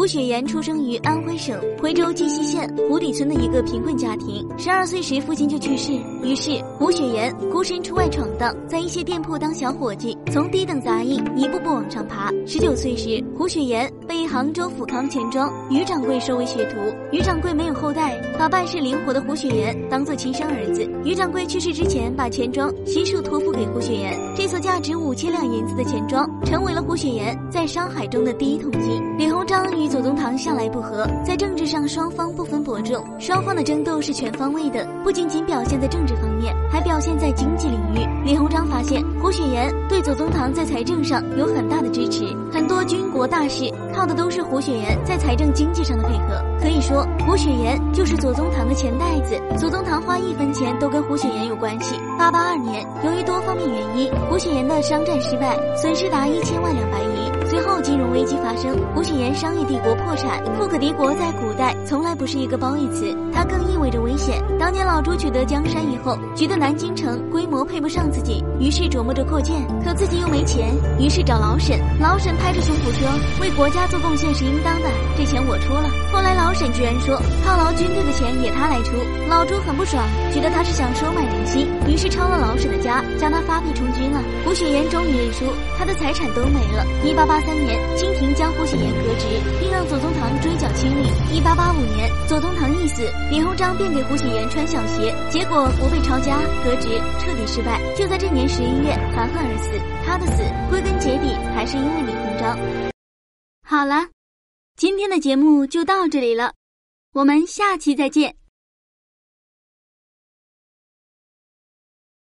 胡雪岩出生于安徽省徽州绩溪县湖底村的一个贫困家庭。十二岁时，父亲就去世，于是胡雪岩孤身出外闯荡，在一些店铺当小伙计，从低等杂役一步步往上爬。十九岁时，胡雪岩杭州富康钱庄于掌柜收为学徒。于掌柜没有后代，把办事灵活的胡雪岩当做亲生儿子。于掌柜去世之前，把钱庄悉数托付给胡雪岩。这所价值五千两银子的钱庄，成为了胡雪岩在商海中的第一桶金。李鸿章与左宗棠向来不和，在政治上双方不分伯仲，双方的争斗是全方位的，不仅仅表现在政治方面，还表现在经济领域。李鸿章发现胡雪岩对左宗棠在财政上有很大的支持，很多军国大事靠的都是胡雪岩在财政经济上的配合。可以说，胡雪岩就是左宗棠的钱袋子，左宗棠花一分钱都跟胡雪岩有关系。八八二年，由于多方面原因，胡雪岩的商战失败，损失达一千万两白银。随后金融危机发生，胡雪岩商业帝国破产。富可敌国在古代从来不是一个褒义词，它更意味着危险。当年老朱取得江山以后，觉得南京城规模配不上自己，于是琢磨着扩建，可自己又没钱，于是找老沈。老沈拍着胸脯说：“为国家做贡献是应当的，这钱我出了。”后来老沈居然说犒劳军队的钱也他来出，老朱很不爽，觉得他是想收买人心，于是抄了老沈的家，将他发配充军了。胡雪岩终于认输，他的财产都没了。一八八。三年，清廷将胡雪岩革职，并让左宗棠追缴清吏。一八八五年，左宗棠一死，李鸿章便给胡雪岩穿小鞋，结果不被抄家，革职彻底失败。就在这年十一月，含恨而死。他的死归根结底还是因为李鸿章。好了，今天的节目就到这里了，我们下期再见。